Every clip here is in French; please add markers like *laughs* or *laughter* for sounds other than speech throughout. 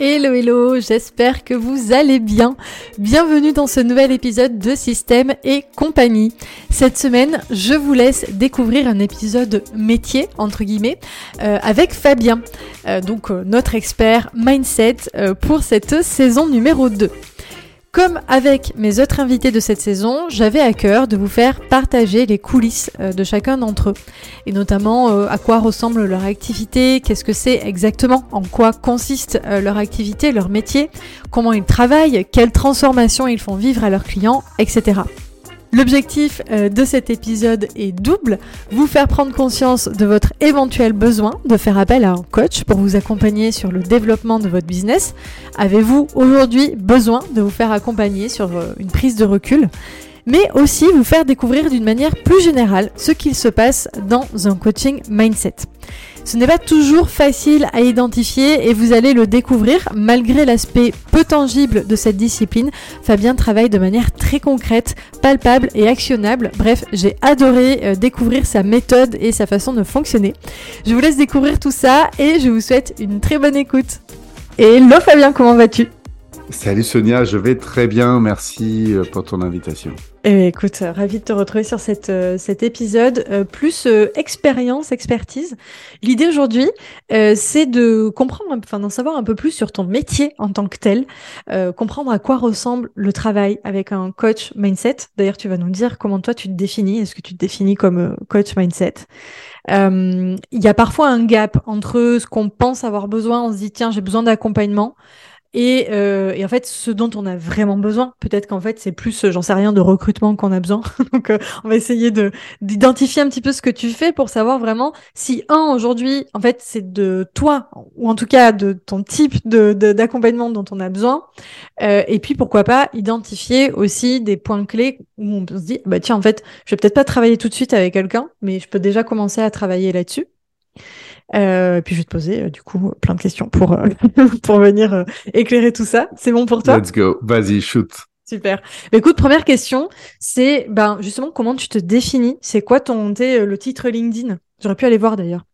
Hello hello, j'espère que vous allez bien. Bienvenue dans ce nouvel épisode de Système et compagnie. Cette semaine, je vous laisse découvrir un épisode métier, entre guillemets, euh, avec Fabien, euh, donc euh, notre expert mindset pour cette saison numéro 2. Comme avec mes autres invités de cette saison, j'avais à cœur de vous faire partager les coulisses euh, de chacun d'entre eux, et notamment euh, à quoi ressemble leur activité, qu'est-ce que c'est exactement, en quoi consiste euh, leur activité, leur métier, comment ils travaillent, quelles transformations ils font vivre à leurs clients, etc. L'objectif euh, de cet épisode est double, vous faire prendre conscience de votre éventuel besoin de faire appel à un coach pour vous accompagner sur le développement de votre business. Avez-vous aujourd'hui besoin de vous faire accompagner sur euh, une prise de recul? Mais aussi vous faire découvrir d'une manière plus générale ce qu'il se passe dans un coaching mindset. Ce n'est pas toujours facile à identifier et vous allez le découvrir malgré l'aspect peu tangible de cette discipline. Fabien travaille de manière très concrète, palpable et actionnable. Bref, j'ai adoré euh, découvrir sa méthode et sa façon de fonctionner. Je vous laisse découvrir tout ça et je vous souhaite une très bonne écoute. Hello Fabien, comment vas-tu? Salut Sonia, je vais très bien, merci euh, pour ton invitation. Eh écoute, euh, ravi de te retrouver sur euh, cet épisode, plus expérience, expertise. L'idée aujourd'hui, c'est de comprendre, enfin d'en savoir un peu plus sur ton métier en tant que tel, comprendre à quoi ressemble le travail avec un coach mindset. D'ailleurs, tu vas nous dire comment toi tu te définis. Est-ce que tu te définis comme coach mindset? Il y a parfois un gap entre ce qu'on pense avoir besoin, on se dit tiens j'ai besoin d'accompagnement et, euh, et, en fait, ce dont on a vraiment besoin, peut-être qu'en fait, c'est plus, j'en sais rien, de recrutement qu'on a besoin. *laughs* Donc, euh, on va essayer de d'identifier un petit peu ce que tu fais pour savoir vraiment si un aujourd'hui, en fait, c'est de toi ou en tout cas de ton type de d'accompagnement dont on a besoin. Euh, et puis, pourquoi pas identifier aussi des points clés où on se dire, bah tiens, en fait, je vais peut-être pas travailler tout de suite avec quelqu'un, mais je peux déjà commencer à travailler là-dessus. Euh, puis je vais te poser euh, du coup plein de questions pour euh, *laughs* pour venir euh, éclairer tout ça. C'est bon pour toi? Let's go. Vas-y, shoot. Super. Bah, écoute, première question, c'est ben justement comment tu te définis? C'est quoi ton le titre LinkedIn? J'aurais pu aller voir d'ailleurs.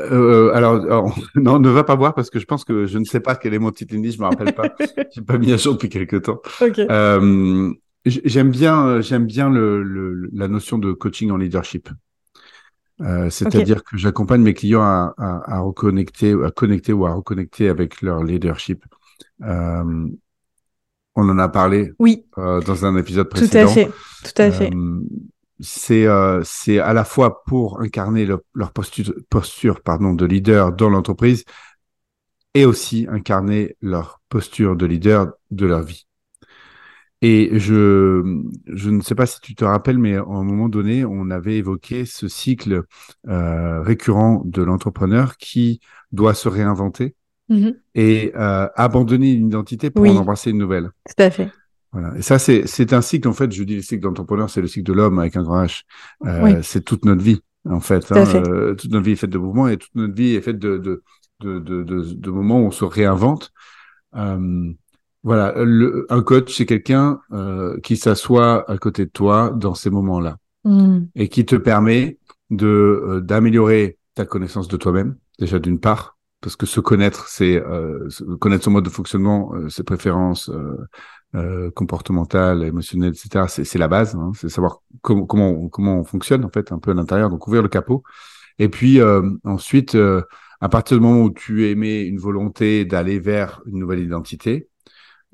Euh, alors, *laughs* non, ne va pas voir parce que je pense que je ne sais pas quel est mon titre LinkedIn, je me rappelle pas. *laughs* J'ai pas mis à jour depuis quelques temps. Okay. Euh, j'aime bien, j'aime bien le, le, la notion de coaching en leadership. Euh, c'est-à-dire que j'accompagne mes clients à, à, à, reconnecter, à connecter ou à reconnecter avec leur leadership. Euh, on en a parlé oui. Euh, dans un épisode précédent. Tout à fait. Tout à fait. Euh, c'est euh, c'est à la fois pour incarner leur posture, posture pardon, de leader dans l'entreprise et aussi incarner leur posture de leader de leur vie. Et je, je ne sais pas si tu te rappelles, mais à un moment donné, on avait évoqué ce cycle euh, récurrent de l'entrepreneur qui doit se réinventer mmh et euh, abandonner une identité pour en embrasser une nouvelle. Tout à fait. Voilà. Et ça, c'est, c'est un cycle, en fait, je dis le cycle d'entrepreneur, c'est le cycle de l'homme avec un grand H. Euh, C'est toute notre vie, en fait. Hein. Euh, toute notre vie est faite de mouvements et toute notre vie est faite de, de, de, de, de, de moments où on se réinvente. Euh, voilà, le, un coach, c'est quelqu'un euh, qui s'assoit à côté de toi dans ces moments-là mmh. et qui te permet de euh, d'améliorer ta connaissance de toi-même, déjà d'une part, parce que se connaître, c'est euh, connaître son mode de fonctionnement, euh, ses préférences euh, comportementales, émotionnelles, etc. C'est la base, hein, c'est savoir comment comment comment on fonctionne en fait un peu à l'intérieur, donc ouvrir le capot. Et puis ensuite, à partir du moment où tu émets une volonté d'aller vers une nouvelle identité,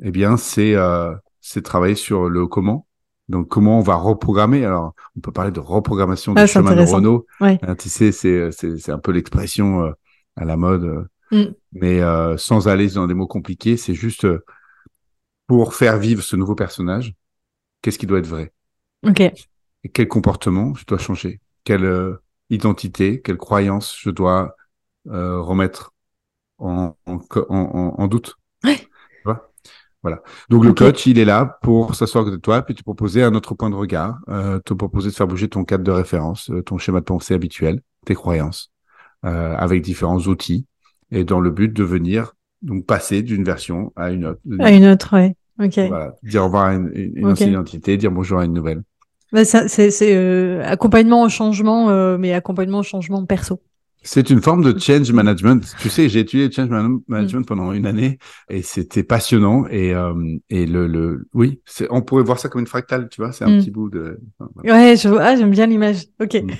eh bien, c'est euh, c'est travailler sur le comment. Donc, comment on va reprogrammer Alors, on peut parler de reprogrammation ah, du chemin neuronaux. Ouais. Hein, tu sais, c'est c'est un peu l'expression euh, à la mode, euh, mm. mais euh, sans aller dans des mots compliqués, c'est juste euh, pour faire vivre ce nouveau personnage. Qu'est-ce qui doit être vrai? Ok. Et quel comportement je dois changer? Quelle euh, identité, quelle croyance je dois remettre en, en, en, en doute? Ouais. Voilà. Donc le coach, il est là pour s'asseoir de toi, puis te proposer un autre point de regard, euh, te proposer de faire bouger ton cadre de référence, euh, ton schéma de pensée habituel, tes croyances, euh, avec différents outils, et dans le but de venir donc passer d'une version à une autre. À une autre, ouais. Ok. Voilà. Dire au revoir à une, une ancienne identité, dire bonjour à une nouvelle. Bah, c'est accompagnement au changement, mais accompagnement au changement perso. C'est une forme de change management. Tu sais, j'ai étudié le change management mm. pendant une année et c'était passionnant. Et, euh, et le, le, oui, on pourrait voir ça comme une fractale, tu vois, c'est un mm. petit bout de. Ouais, je ah, j'aime bien l'image. Ok. Mm.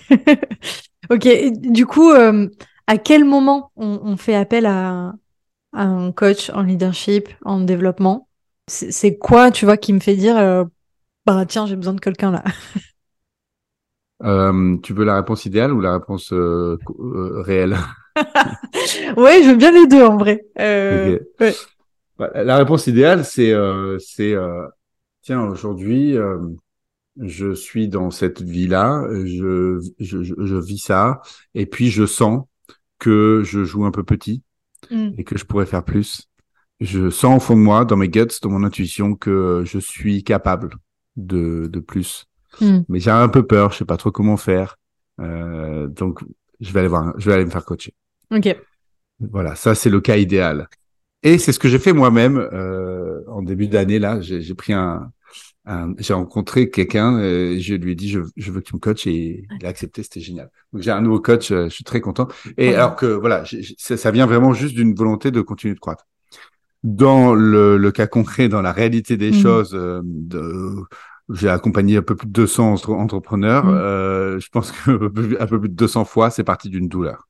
*laughs* ok. du coup, euh, à quel moment on, on fait appel à, à, un coach en leadership, en développement? C'est quoi, tu vois, qui me fait dire, euh, bah tiens, j'ai besoin de quelqu'un là? *laughs* euh, tu veux la réponse idéale ou la réponse euh, euh, réelle? *laughs* *laughs* Ouais, je veux bien les deux en vrai. Euh, bah, la réponse idéale, c'est c'est tiens aujourd'hui je suis dans cette vie là, je, je, je, vis ça et puis je sens que je joue un peu petit hmm. et que je pourrais faire plus. Je sens au fond de moi, dans mes guts, dans mon intuition, que je suis capable de, de plus. Hmm. Mais j'ai un peu peur, je sais pas trop comment faire. Euh, donc, je vais aller voir, je vais aller me faire coacher. Ok. Voilà, ça c'est le cas idéal. Et c'est ce que j'ai fait moi-même euh, en début d'année là. J'ai pris un, j'ai rencontré quelqu'un, euh, je lui ai dit je, je, veux que tu me coaches et il a accepté, c'était génial. Donc j'ai un nouveau coach, euh, je suis très content. Et alors que voilà, ça, ça, vient vraiment juste d'une volonté de continuer de croître. Dans le, le, cas concret, dans la réalité des hmm. choses, euh, de, j'ai accompagné un peu plus de 200 entrepreneurs. Mmh. Euh, je pense *laughs* que un peu plus de 200 fois, c'est parti d'une douleur.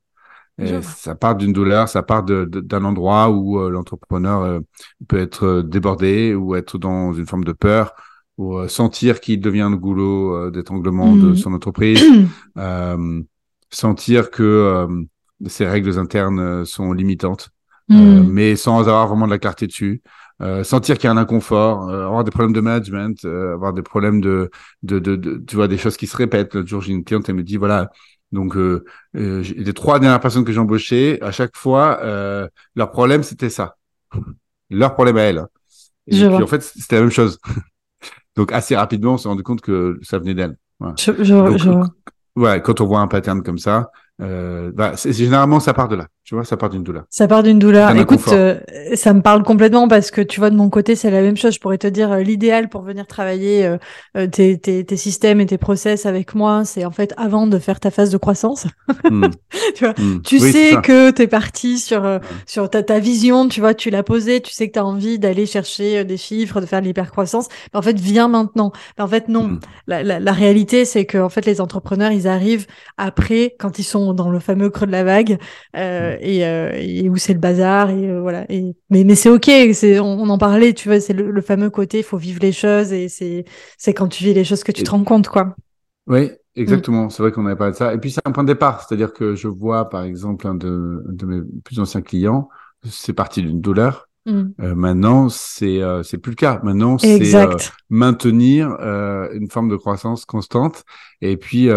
Et ça part d'une douleur, ça part d'un endroit où euh, l'entrepreneur euh, peut être débordé ou être dans une forme de peur ou sentir qu'il devient le goulot d'étranglement de mmh. son entreprise, *clears throat* sentir que ses règles internes sont limitantes, mmh. mais sans avoir vraiment de la clarté dessus. Euh, sentir qu'il y a un inconfort, euh, avoir des problèmes de management, euh, avoir des problèmes de, de, de, de, tu vois, des choses qui se répètent. L'autre jour, j'ai une cliente, elle me dit, voilà, donc les trois dernières personnes que j'ai embauchées, à chaque fois, leur problème, c'était ça. Leur problème à elle. Et puis, en fait, c'était la même chose. *laughs* donc, assez rapidement, on s'est rendu compte que ça venait d'elle. Je, je, je... Ouais, quand on voit un pattern comme ça, euh, bah, généralement ça part de là. Tu vois ça part d'une douleur ça part d'une douleur écoute euh, ça me parle complètement parce que tu vois de mon côté c'est la même chose. Je pourrais te dire euh, l'idéal pour venir travailler euh, tes, tes, tes, systèmes et tes process avec moi c'est en fait avant de faire ta phase de croissance. Hmm. *laughs* tu vois hmm. tu sais que tu es parti sur sur ta, ta vision tu vois tu l'as posé tu sais que tu as envie d'aller chercher des chiffres de faire de l'hypercroissance. Mais en fait viens maintenant. Mais en fait non. Hmm. la, la, la réalité c'est que en fait les entrepreneurs ils arrivent après quand ils sont dans le fameux creux de la vague euh, mm. euh, et, où c'est le bazar et euh, voilà. Et, mais mais c'est ok, c'est on, en parlait, tu vois, c'est le, fameux côté, il faut vivre les choses et c'est c'est quand tu vis les choses que tu te rends compte, quoi. Oui, exactement. C'est vrai qu'on avait parlé de ça. Et puis c'est un point de départ, c'est-à-dire que je vois par exemple un de, de mes plus anciens clients, c'est parti d'une douleur. Mm. maintenant, c'est c'est plus le cas. Maintenant, c'est maintenir une forme de croissance constante et puis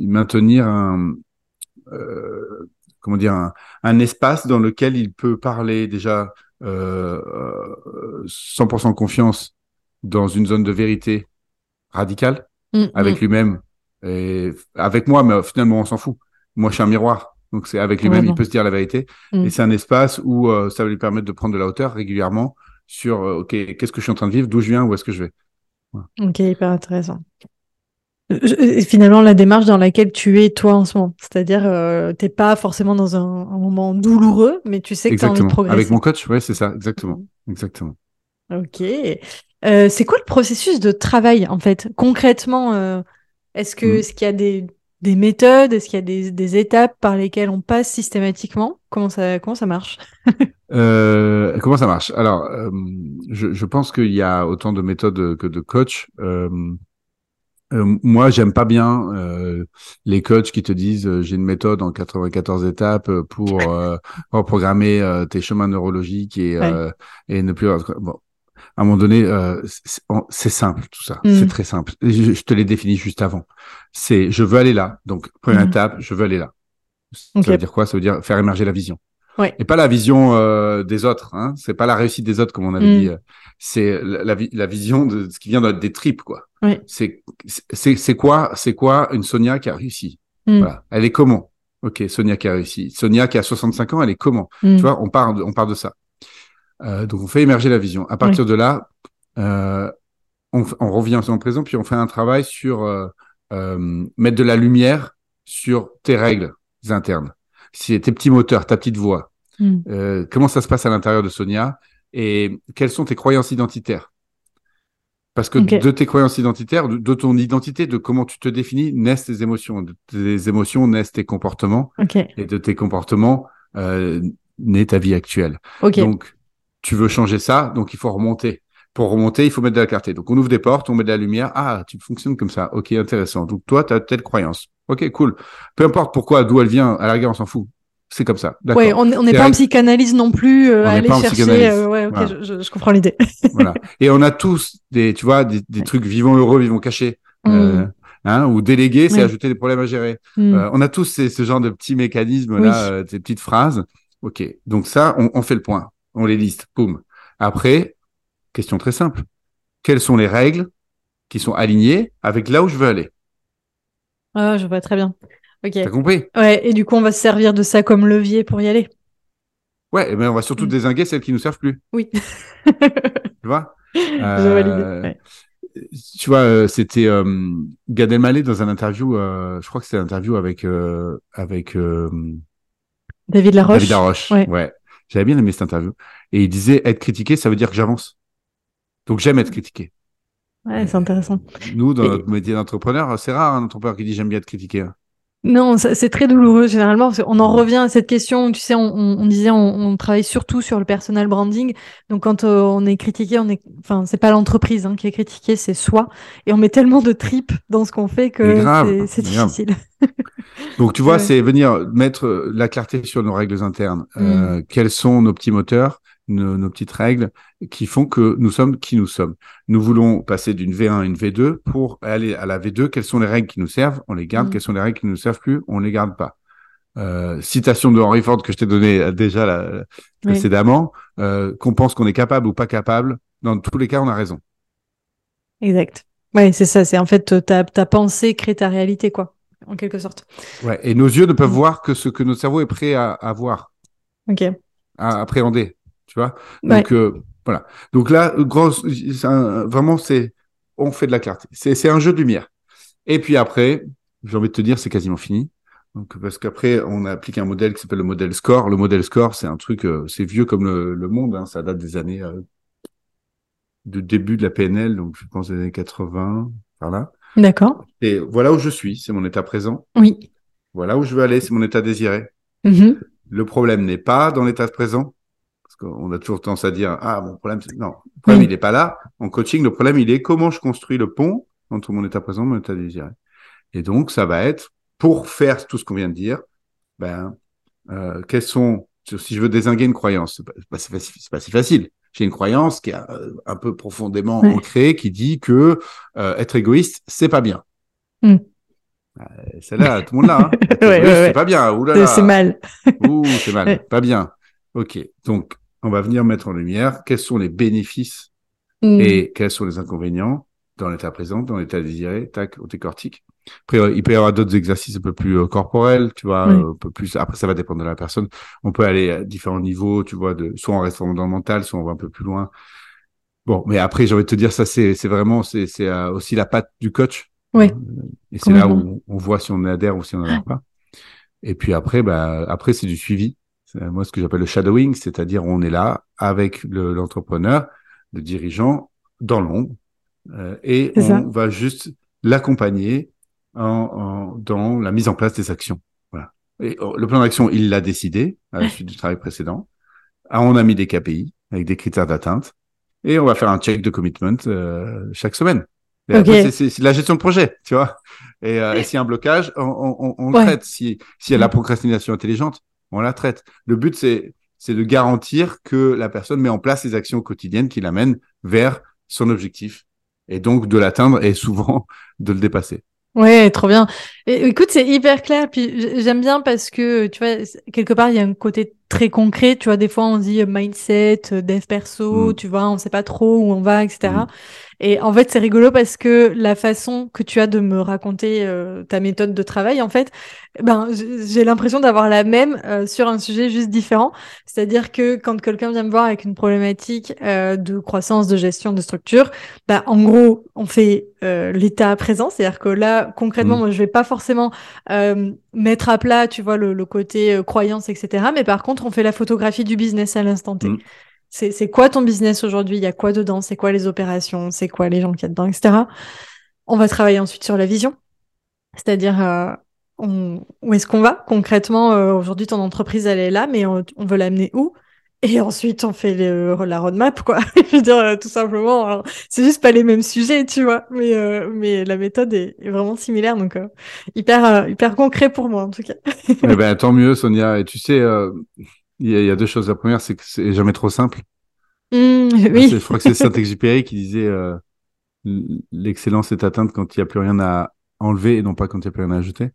maintenir un, euh, comment dire, un, espace dans lequel il peut parler déjà euh, 100% confiance dans une zone de vérité radicale mm, avec mm. lui-même et avec moi, mais finalement on s'en fout. Moi, je suis un miroir. Donc c'est avec lui-même, il peut se dire la vérité. Mm. Et c'est un espace où euh, ça va lui permettre de prendre de la hauteur régulièrement sur euh, OK, qu'est-ce que je suis en train de vivre, d'où je viens, où est-ce que je vais? Ok, hyper intéressant finalement la démarche dans laquelle tu es toi en ce moment. C'est-à-dire, euh, t'es pas forcément dans un, un, moment douloureux, mais tu sais que tu as envie de progresser. Avec mon coach, ouais, c'est ça, exactement, exactement. Ok. Euh, c'est quoi le processus de travail en fait? Concrètement euh, Est-ce que mm. est-ce qu'il y a des, des méthodes? Est-ce qu'il y a des, des, étapes par lesquelles on passe systématiquement? Comment ça comment ça marche? *laughs* Euh, Comment ça marche? Alors, euh, je, je, pense qu'il y a autant de méthodes que de coach. Euh, euh, moi, j'aime pas bien euh, les coachs qui te disent euh, j'ai une méthode en 94 étapes pour *laughs* reprogrammer tes chemins neurologiques et, et ne plus. Bon, à un moment donné, c'est simple tout ça. C'est mm. très simple. Je, te l'ai défini juste avant. C'est je veux aller là. Donc première mm. étape, je veux aller là. Ça veut dire quoi? Ça veut dire faire émerger la vision. Et pas la vision euh, des autres. Hein. C'est pas la réussite des autres, comme on avait Mm. dit. C'est la, la, vi- la vision de ce qui vient de- des tripes, quoi. Ouais. C'est c'est quoi c'est quoi une Sonia qui a réussi? Mm. Voilà. Elle est comment? Ok, Sonia qui a réussi. Sonia qui a 65 ans, elle est comment? Mm. Tu vois, on part de, on part de ça. Euh, donc on fait émerger la vision. À partir de là, euh, on, on revient sur le présent, puis on fait un travail sur euh, mettre de la lumière sur tes règles internes. Si tes petits moteurs, ta petite voix, Mm. euh, comment ça se passe à l'intérieur de Sonia et quelles sont tes croyances identitaires? Parce que de tes croyances identitaires, de, de ton identité, de comment tu te définis, naissent tes émotions. De tes émotions naissent tes comportements et de tes comportements euh, naît ta vie actuelle. Donc, tu veux changer ça, donc il faut remonter. Pour remonter, il faut mettre de la clarté. Donc, on ouvre des portes, on met de la lumière. Ah, tu fonctionnes comme ça. Ok, intéressant. Donc, toi, tu as telle croyance. Ok, cool. Peu importe pourquoi, d'où elle vient, à la rigueur, on s'en fout. C'est comme ça. Ouais, on n'est pas en psychanalyse non plus, euh, On aller pas chercher. euh, ouais, ok, Voilà. je, je- je comprends l'idée. *laughs* voilà. Et on a tous des, tu vois, des, des trucs vivants heureux, vivants cachés. Euh, Mm. hein, ou déléguer, c'est Oui. ajouter des problèmes à gérer. Mm. Euh, on a tous ces, ce genre de petits mécanismes là, Oui. euh, ces petites phrases. Ok, donc ça, on, on fait le point, on les liste, boum. Après, question très simple. Quelles sont les règles qui sont alignées avec là où je veux aller? Ah, je vois très bien. Ok. T'as compris? Ouais, et du coup, on va se servir de ça comme levier pour y aller. Ouais, et ben on va surtout Mm. désinguer celles qui nous servent plus. Oui. *laughs* Tu vois? Je vois l'idée. Euh, ouais. Tu vois, euh, c'était euh, Gad Elmaleh dans un interview, euh, je crois que c'était un interview avec euh, avec euh, David Laroche. David Laroche. Ouais. Ouais. J'avais bien aimé cette interview. Et il disait être critiqué, ça veut dire que j'avance. Donc j'aime être critiqué. Ouais, c'est intéressant. Nous, dans Et- notre métier d'entrepreneur, c'est rare un entrepreneur qui dit j'aime bien être critiqué. hein. Non, c'est très douloureux généralement. parce qu'on en revient à cette question. Tu sais, on, on- on disait, on, on travaille surtout sur le personal branding. Donc, quand euh, on est critiqué, on est, enfin, c'est pas l'entreprise hein, qui est critiquée, c'est soi. Et on met tellement de tripes dans ce qu'on fait que c'est- difficile. *laughs* Donc tu vois, Ouais. c'est venir mettre la clarté sur nos règles internes. Mm. Euh, quels sont nos petits moteurs, nos, nos petites règles qui font que nous sommes qui nous sommes. Nous voulons passer d'une V1 à une V2 pour aller à la V2. Quelles sont les règles qui nous servent? On les garde. Mm. Quelles sont les règles qui ne nous servent plus? On les garde pas. Euh, citation de Henry Ford que je t'ai donnée euh, déjà là, Oui. précédemment. Euh, qu'on pense qu'on est capable ou pas capable, dans tous les cas, on a raison. Exact. Ouais, c'est ça. C'est en fait euh, ta, ta pensée crée ta réalité, quoi, en quelque sorte. Ouais. Et nos yeux ne peuvent Mm. voir que ce que notre cerveau est prêt à, à voir. Ok. à appréhender, tu vois. Ouais. Donc euh, voilà. Donc là, grosse, un- vraiment c'est, on fait de la clarté. C'est c'est un jeu de lumière. Et puis après, j'ai envie de te dire, c'est quasiment fini. Donc parce qu'après, on applique un modèle qui s'appelle le modèle score. Le modèle score, c'est un truc, euh, c'est vieux comme le, le monde. Hein, ça date des années euh, de début de la PNL, donc je pense des années 80, par là. D'accord. Et voilà où je suis, c'est mon état présent. Oui. Voilà où je veux aller, c'est mon état désiré. Mhm. Le problème n'est pas dans l'état présent, parce qu'on a toujours tendance à dire ah mon problème c'est non, le problème il n'est pas là. En coaching, le problème il est comment je construis le pont entre mon état présent et mon état désiré. Et donc ça va être pour faire tout ce qu'on vient de dire, ben euh, quels sont si je veux désinguer une croyance, c'est pas, c'est pas, si facile-. J'ai une croyance qui est euh, un peu profondément ancrée, qui dit que euh, être égoïste c'est pas bien. Mm. Euh, Celle-là, tout le monde l'a. Hein. *laughs* Être Ouais, égoïste, ouais, ouais. C'est pas bien. Ouh là C'est- là. C'est mal. Ouh, c'est mal. Pas bien. Ok. Donc, on va venir mettre en lumière quels sont les bénéfices Mm. et quels sont les inconvénients dans l'état présent, dans l'état désiré, tac, au décortique. Après, euh, il peut y avoir d'autres exercices un peu plus euh, corporels, tu vois, Oui. euh, un peu plus. Après, ça va dépendre de la personne. On peut aller à différents niveaux, tu vois, de soit on reste dans le mental, soit on va un peu plus loin. Bon, mais après, j'ai envie de te dire, ça, c'est, vraiment, c'est, c'est aussi la patte du coach. Oui. Et c'est là où on voit si on adhère ou si on n'adhère pas. Et puis après, bah, après, c'est du suivi. C'est, moi, ce que j'appelle le shadowing, c'est-à-dire on est là avec le- l'entrepreneur, le dirigeant, dans l'ombre, euh, et ça. on va juste l'accompagner en, en- dans la mise en place des actions. Voilà. Et oh, le plan d'action, il l'a décidé à la suite du travail précédent. Ah, on a mis des KPI avec des critères d'atteinte, et on va faire un check de commitment euh, chaque semaine. C'est- la gestion de projet, tu vois. Et, euh, et s'il y a un blocage, on, on, on- le traite. Si- S'il y a la procrastination intelligente, on la traite. Le but, c'est de garantir que la personne met en place les actions quotidiennes qui l'amènent vers son objectif et donc de l'atteindre et souvent *laughs* de le dépasser. Ouais, trop bien. écoute, c'est hyper clair. Puis j'aime bien parce que, tu vois, quelque part, il y a un côté très concret. Tu vois, des fois, on dit mindset, dev perso, mm. tu vois, on sait pas trop où on va, etc. Et en fait, c'est rigolo parce que la façon que tu as de me raconter euh, ta méthode de travail, en fait, ben, j'ai l'impression d'avoir la même euh, sur un sujet juste différent. C'est-à-dire que quand quelqu'un vient me voir avec une problématique euh, de croissance, de gestion, de structure, ben, en gros, on fait l'état présent. C'est-à-dire que là, concrètement, mmh. moi, je vais pas forcément mettre à plat, tu vois, le, le côté croyance, etc. Mais par contre, on fait la photographie du business à l'instant T. Mmh. C'est quoi ton business aujourd'hui? Il y a quoi dedans? C'est quoi les opérations? C'est quoi les gens qui y a dedans, etc. On va travailler ensuite sur la vision. C'est-à-dire, euh, où est-ce qu'on va? Concrètement euh, Aujourd'hui, ton entreprise, elle est là, mais on, veut l'amener où? Et ensuite, on fait la roadmap, quoi. *laughs* Je veux dire, euh, tout simplement, c'est juste pas les mêmes sujets, tu vois. Mais, mais la méthode est, vraiment similaire, donc hyper, hyper concret pour moi, en tout cas. eh ben, tant mieux, Sonia. Et tu sais, il y, a, deux choses. La première, c'est que c'est jamais trop simple. Mmh, *laughs* oui. Je crois que c'est Saint-Exupéry qui disait euh, l'excellence est atteinte quand il n'y a plus rien à enlever et non pas quand il n'y a plus rien à ajouter.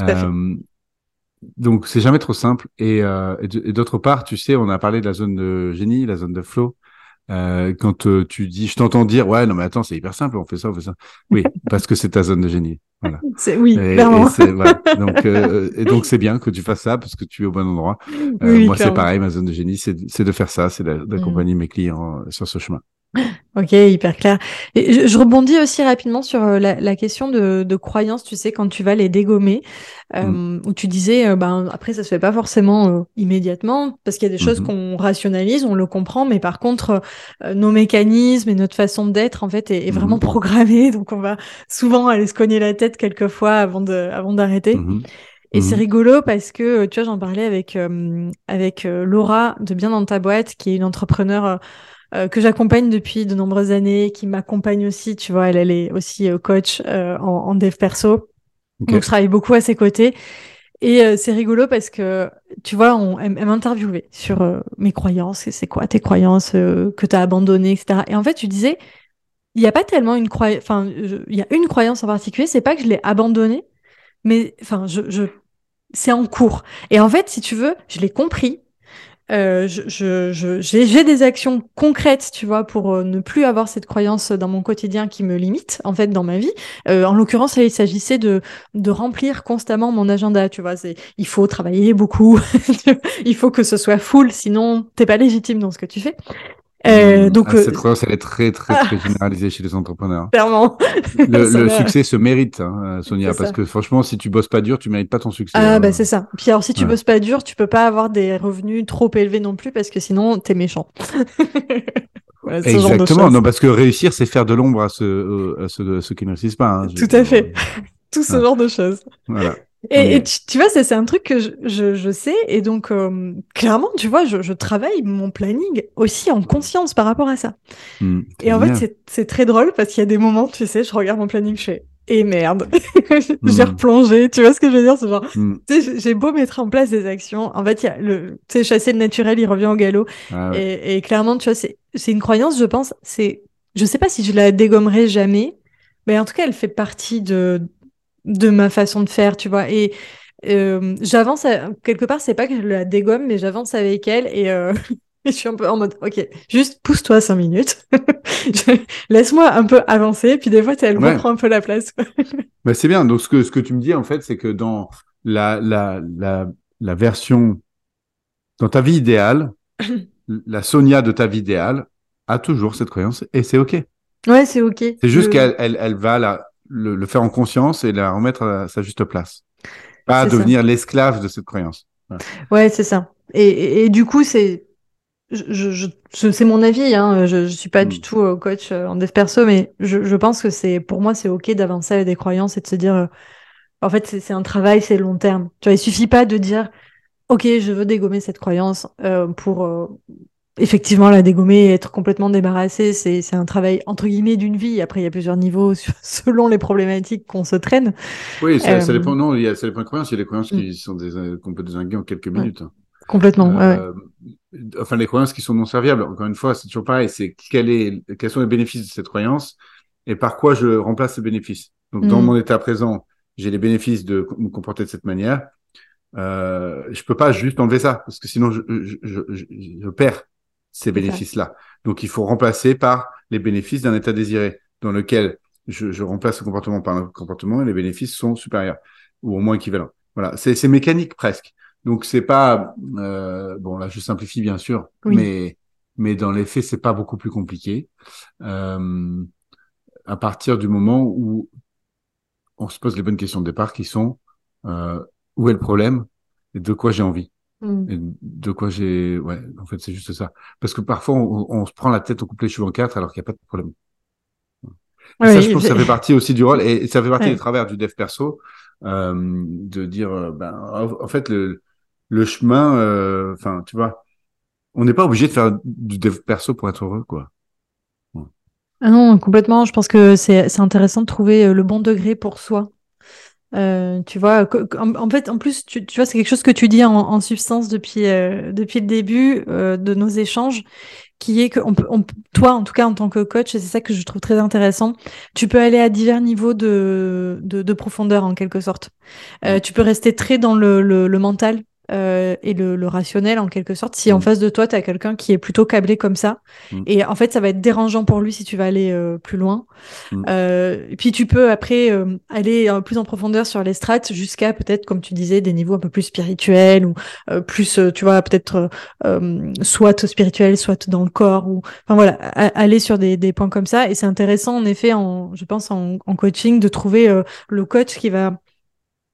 Euh, donc c'est jamais trop simple. Et, euh, et d'autre part, tu sais, on a parlé de la zone de génie, la zone de flow. Euh, quand euh, tu dis, je t'entends dire, ouais, non mais attends, c'est hyper simple, on fait ça, on fait ça. Oui, *laughs* parce que c'est ta zone de génie. Voilà. C'est oui, clairement. Et, donc, *laughs* euh, et donc c'est bien que tu fasses ça parce que tu es au bon endroit. moi, c'est pareil, ma zone de génie, c'est de faire ça, c'est d'accompagner mm. mes clients sur ce chemin. Ok, hyper clair. Et je, rebondis aussi rapidement sur euh, la, question de, de croyance, tu sais, quand tu vas les dégommer, euh, mm. où tu disais, euh, ben, après, ça se fait pas forcément immédiatement, parce qu'il y a des choses mm-hmm. qu'on rationalise, on le comprend, mais par contre, nos mécanismes et notre façon d'être, en fait, est, vraiment mm-hmm. programmée, *laughs* donc on va souvent aller se cogner la tête quelquefois avant de, avant d'arrêter. Mm-hmm. Et c'est rigolo parce que, tu vois, j'en parlais avec, avec Laura de Bien dans ta boîte, qui est une entrepreneur euh, que j'accompagne depuis de nombreuses années, qui m'accompagne aussi, tu vois, elle, elle est aussi euh, coach euh, en, en, dev perso. Donc je travaille beaucoup à ses côtés. Et c'est rigolo parce que, tu vois, on, elle, m'interviewait sur mes croyances, c'est quoi tes croyances que tu as abandonnées, etc. Et en fait, tu disais, il n'y a pas tellement une croyance, enfin, il y a une croyance en particulier, c'est pas que je l'ai abandonnée, mais enfin, je, je c'est en cours. Et en fait, si tu veux, je l'ai compris, euh, je, je, j'ai, des actions concrètes, tu vois, pour euh, ne plus avoir cette croyance dans mon quotidien qui me limite, en fait, dans ma vie. Euh, en l'occurrence, il s'agissait de, de remplir constamment mon agenda, tu vois. C'est, il faut travailler beaucoup, *laughs* il faut que ce soit full, sinon t'es pas légitime dans ce que tu fais. Euh, donc, ah, cette croyance, elle est très, très, très ah. généralisée chez les entrepreneurs. Clairement. Le, *laughs* succès se mérite, hein, Sonia, parce que franchement, si tu bosses pas dur, tu mérites pas ton succès. Ah, bah, c'est ça. Puis alors, si tu bosses pas dur, tu peux pas avoir des revenus trop élevés non plus, parce que sinon, t'es méchant. *laughs* Exactement. Non, parce que réussir, c'est faire de l'ombre à ceux, à ceux, ceux qui ne réussissent pas. Hein, Tout à fait. Tout ce genre de choses. Voilà. Et, tu, vois, c'est un truc que je, je, je, sais. Et donc, euh, clairement, tu vois, je, je, travaille mon planning aussi en conscience par rapport à ça. Hmm, et en fait, c'est très drôle parce qu'il y a des moments, tu sais, je regarde mon planning, je fais et eh merde, *laughs* j'ai hmm. replongé. Tu vois ce que je veux dire? C'est genre, hmm. tu sais, j'ai beau mettre en place des actions. En fait, il y a le, tu sais, chasser le naturel, il revient au galop. Ah et, et, clairement, tu vois, c'est une croyance, je pense. C'est, je sais pas si je la dégommerai jamais, mais en tout cas, elle fait partie de de ma façon de faire, tu vois. Et euh, j'avance, quelque part, c'est pas que je la dégomme, mais j'avance avec elle et euh, *laughs* je suis un peu en mode, ok, juste pousse-toi cinq minutes, *laughs* laisse-moi un peu avancer, puis des fois, elle ouais. reprend un peu la place. *laughs* bah, c'est bien. Donc, ce que, ce que tu me dis, en fait, c'est que dans la, la, la, la version, dans ta vie idéale, *clears throat* la Sonia de ta vie idéale a toujours cette croyance et c'est ok. Ouais, c'est ok. C'est juste qu'elle elle, elle va la, le, faire en conscience et la remettre à sa juste place. Pas devenir l'esclave de cette croyance. Ouais, c'est ça. Et, et, du coup, c'est je, je, c'est mon avis, hein. je, je suis pas du mm. tout euh, coach euh, en dev perso, mais je, je pense que c'est pour moi c'est ok d'avancer avec des croyances et de se dire, euh, en fait c'est un travail, c'est long terme. Tu vois, il suffit pas de dire, ok, je veux dégommer cette croyance pour effectivement, la dégommer et être complètement débarrassé, c'est un travail entre guillemets d'une vie. Après, il y a plusieurs niveaux *laughs* selon les problématiques qu'on se traîne. Oui, ça, ça, euh, dépend. Non, il y a, ça dépend des croyances. Il y a des croyances qui mm. sont des euh, qu'on peut désinguer en quelques minutes. Complètement. Euh, Enfin, les croyances qui sont non serviables. Encore une fois, c'est toujours pareil. C'est quel est, quels sont les bénéfices de cette croyance et par quoi je remplace ces bénéfices. Donc, dans mm. mon état présent, j'ai les bénéfices de me comporter de cette manière, euh, je peux pas juste enlever ça parce que sinon je, je, je, je perds ces bénéfices-là. Donc il faut remplacer par les bénéfices d'un état désiré dans lequel je, je remplace le comportement par un comportement et les bénéfices sont supérieurs ou au moins équivalents. Voilà, c'est mécanique presque. Donc c'est pas euh, bon là je simplifie bien sûr, mais mais dans les faits c'est pas beaucoup plus compliqué. Euh, à partir du moment où on se pose les bonnes questions de départ qui sont euh, où est le problème et de quoi j'ai envie? Mm. Et de quoi j'ai ouais en fait c'est juste ça. Parce que parfois on, on, se prend la tête on coupe les cheveux en quatre alors qu'il n'y a pas de problème. Ça je pense que ça fait partie aussi du rôle et, ça fait partie des travers du dev perso euh, de dire euh, ben en fait le le chemin euh, enfin tu vois on n'est pas obligé de faire du dev perso pour être heureux quoi. Ah non complètement. Je pense que c'est c'est intéressant de trouver euh, le bon degré pour soi euh, tu vois, en, fait, en plus, tu, tu vois, c'est quelque chose que tu dis en, en substance depuis euh, depuis le début euh, de nos échanges, qui est que on toi, en tout cas, en tant que coach, et c'est ça que je trouve très intéressant, tu peux aller à divers niveaux de de, de profondeur en quelque sorte. Euh, tu peux rester très dans le, le, le mental, euh, et le, le, rationnel en quelque sorte. Si en mm. face de toi, tu as quelqu'un qui est plutôt câblé comme ça, mm. et en fait, ça va être dérangeant pour lui si tu vas aller euh, plus loin. Mm. Euh, et puis tu peux après euh, aller plus en profondeur sur les strates jusqu'à peut-être, comme tu disais, des niveaux un peu plus spirituels ou plus, tu vois, peut-être soit spirituel, soit dans le corps ou, enfin voilà, aller sur des, des, points comme ça. Et c'est intéressant en effet, en, je pense en, en coaching, de trouver le coach qui va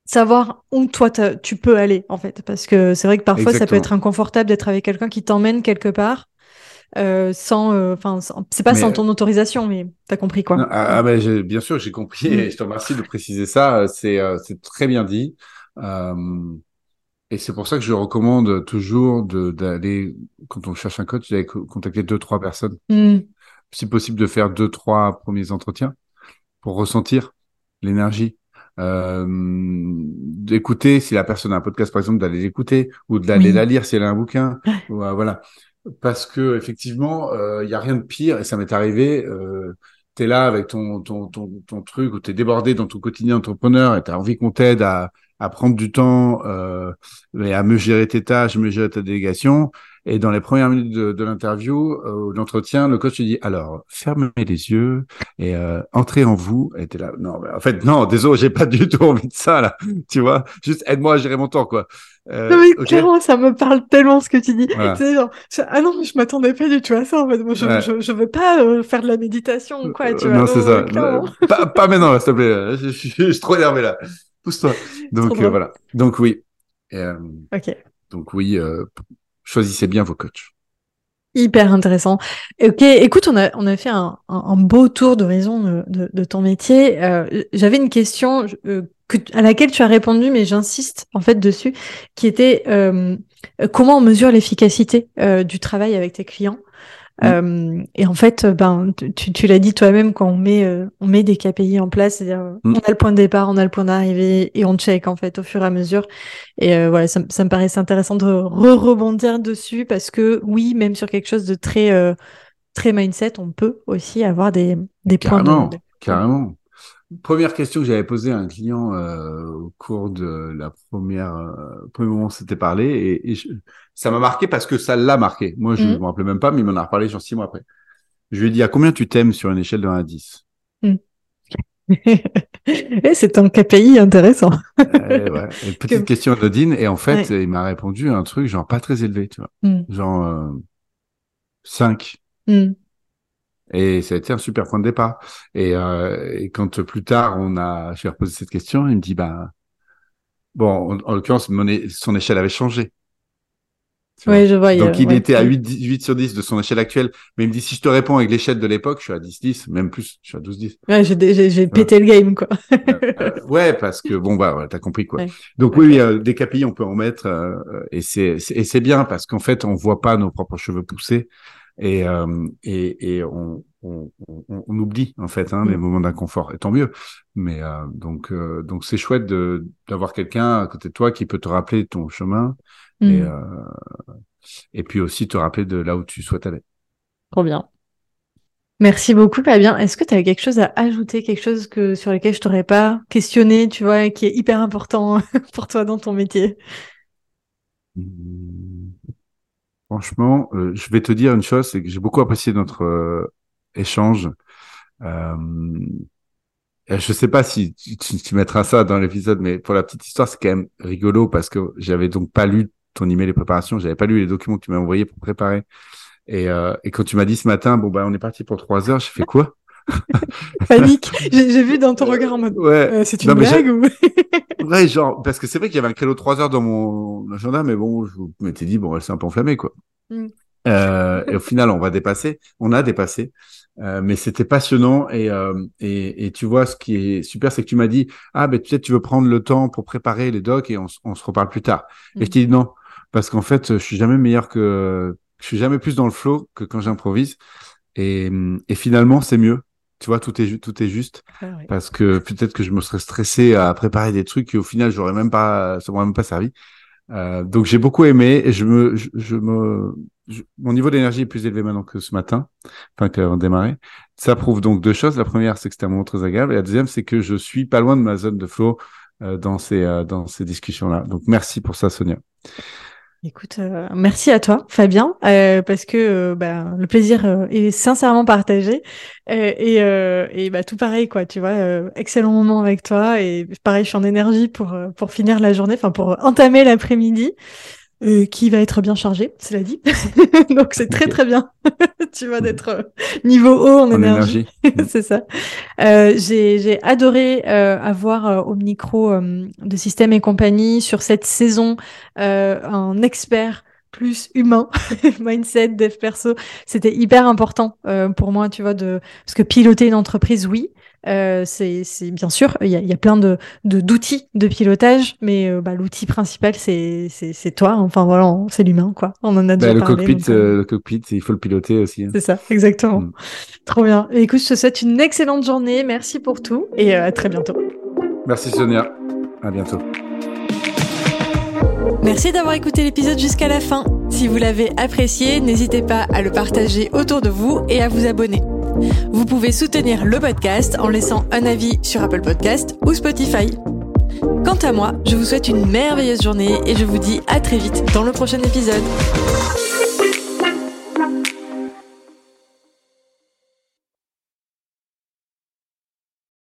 savoir où toi tu peux aller en fait. Parce que c'est vrai que parfois ça peut être inconfortable d'être avec quelqu'un qui t'emmène quelque part euh, sans euh, enfin c'est pas sans ton autorisation mais t'as compris quoi. ah, ah bah, bien sûr j'ai compris mm. et je te remercie de préciser ça. C'est euh, c'est très bien dit. Euh, et c'est pour ça que je recommande toujours d'aller quand on cherche un coach d'aller contacter deux trois personnes. Mm. si possible de faire deux trois premiers entretiens pour ressentir l'énergie euh, d'écouter si la personne a un podcast par exemple d'aller l'écouter ou d'aller la lire si elle a un bouquin. Euh, voilà. Parce que effectivement il euh, y a rien de pire et ça m'est arrivé euh, tu es là avec ton ton ton, ton truc ou tu es débordé dans ton quotidien entrepreneur et tu as envie qu'on t'aide à à prendre du temps euh, et à me gérer tes tâches, me gérer ta délégation et dans les premières minutes de, de l'interview, euh, l'entretien, le coach te dit alors fermez les yeux et euh, entrez en vous. Et t'es là, non, en fait non, désolé, j'ai pas du tout envie de ça là. *laughs* Tu vois, juste aide-moi à gérer mon temps quoi. Euh, non mais clairement, ça me parle tellement ce que tu dis. Genre, ah non, je m'attendais pas du tout à ça. En fait, moi, je, je, je, veux pas euh, faire de la méditation ou quoi. Tu vois, non, c'est ça. pas, pas maintenant, s'il te plaît. Je, suis trop énervé là. Pousse-toi. *laughs* Donc voilà. Donc oui. ok. Donc oui, choisissez bien vos coachs. Hyper intéressant. Ok, écoute, on a, on a fait un, beau tour d'horizon de, de, de, ton métier. Euh, J'avais une question euh, à laquelle tu as répondu, mais j'insiste en fait dessus, qui était euh, comment on mesure l'efficacité du travail avec tes clients? Mm. Euh, et en fait, ben, tu, tu l'as dit toi-même quand on met, euh, on met des KPI en place, c'est-à-dire mm. on a le point de départ, on a le point d'arrivée et on check en fait au fur et à mesure. Et euh, voilà, ça, ça, me paraissait intéressant de re-rebondir dessus parce que oui, même sur quelque chose de très très mindset, on peut aussi avoir des, des points de... Carrément. Première question que j'avais posée à un client euh, au cours de la première euh, premier moment où on s'était parlé et, et ça m'a marqué parce que ça l'a marqué. Moi, je ne mm. me rappelais même pas, mais il m'en a reparlé genre six mois après. Je lui ai dit à combien tu t'aimes sur une échelle de 1 à 10 mm. et c'est un KPI intéressant. euh, ouais. *laughs* Une petite question d'Odine et en fait, il m'a répondu un truc genre pas très élevé, tu vois. Mm. Genre euh, 5. Et ça a été un super point de départ. Et, euh, et quand plus tard on a, j'ai reposé cette question, il me dit bah bon, en, l'occurrence, son échelle avait changé. Oui, je vois. Donc il était à 8, 8 sur 10 de son échelle actuelle. Mais il me dit si je te réponds avec l'échelle de l'époque, je suis à 10, 10, même plus, je suis à 12, 10. Ouais, j'ai, j'ai, pété le game, quoi. ouais, parce que bon, bah, t'as compris, quoi. Donc oui, euh, des KPI, on peut en mettre, euh, et c'est, et c'est bien parce qu'en fait, on voit pas nos propres cheveux pousser et, euh, et, et on, on, on, on, oublie en fait hein, les mm. moments d'inconfort. Et tant mieux. Mais euh, donc euh, donc c'est chouette de d'avoir quelqu'un à côté de toi qui peut te rappeler ton chemin et mm. euh, et puis aussi te rappeler de là où tu souhaites aller. Trop bien. Merci beaucoup, Fabien. Est-ce que tu as quelque chose à ajouter, quelque chose que sur lequel je t'aurais pas questionné, tu vois, qui est hyper important *laughs* pour toi dans ton métier? Mmh. Franchement, euh, je vais te dire une chose, c'est que j'ai beaucoup apprécié notre euh, échange. Euh, je sais pas si tu, mettras ça dans l'épisode, mais pour la petite histoire, c'est quand même rigolo parce que j'avais donc pas lu ton email de préparation, j'avais pas lu les documents que tu m'as envoyés pour préparer. Et, euh, et quand tu m'as dit ce matin, bon bah on est parti pour trois heures, j'ai fait quoi? *laughs* Panique. J'ai vu dans ton regard en mode. Ouais. Euh, c'est une blague ou *laughs* Ouais, genre parce que c'est vrai qu'il y avait un créneau de trois heures dans mon agenda, mais bon, je m'étais dit bon, elle s'est un peu enflammée quoi. Mm. Euh, et au final, on va dépasser. On a dépassé. Euh, mais c'était passionnant et, euh, et, et tu vois ce qui est super c'est que tu m'as dit ah ben peut-être tu veux prendre le temps pour préparer les docs et on, on se reparle plus tard et je mm. t'ai dit non parce qu'en fait je suis jamais meilleur que je suis jamais plus dans le flow que quand j'improvise. Et, et finalement, c'est mieux. Tu vois, tout est, tout est juste. Ah Parce que peut-être que je me serais stressé à préparer des trucs et au final, j'aurais même pas, ça m'aurait même pas servi. Euh, donc j'ai beaucoup aimé et je me, je, me, mon niveau d'énergie est plus élevé maintenant que ce matin, enfin qu'avant de démarrer. Ça prouve donc deux choses. La première, c'est que c'était un moment très agréable, et la deuxième, c'est que je suis pas loin de ma zone de flow euh, dans ces, euh, dans ces discussions-là. Donc merci pour ça, Sonia. Écoute, euh, merci à toi, Fabien, euh, parce que euh, bah, le plaisir est sincèrement partagé et, et bah, tout pareil quoi, tu vois, excellent moment avec toi et pareil, je suis en énergie pour pour finir la journée, enfin pour entamer l'après-midi. Euh, qui va être bien chargé, cela dit. *laughs* Donc c'est très très bien. *laughs* tu vas d'être euh, niveau haut en, énergie. *laughs* c'est ça. Euh, j'ai adoré euh, avoir au micro de Système et compagnie sur cette saison un expert plus humain, mindset, dev perso, c'était hyper important pour moi, tu vois, de parce que piloter une entreprise, oui, euh, c'est bien sûr, il y a, y a, plein de d'outils de, pilotage, mais euh, bah, l'outil principal c'est toi. Enfin voilà, c'est l'humain quoi. On en a déjà bah, le parlé. Cockpit, euh, le cockpit, il faut le piloter aussi. Hein. C'est ça, exactement. Mm. Trop bien. Et écoute, je te souhaite une excellente journée. Merci pour tout et à très bientôt. Merci Sonia. À bientôt. Merci d'avoir écouté l'épisode jusqu'à la fin. Si vous l'avez apprécié, n'hésitez pas à le partager autour de vous et à vous abonner. Vous pouvez soutenir le podcast en laissant un avis sur Apple Podcast ou Spotify. Quant à moi, je vous souhaite une merveilleuse journée et je vous dis à très vite dans le prochain épisode.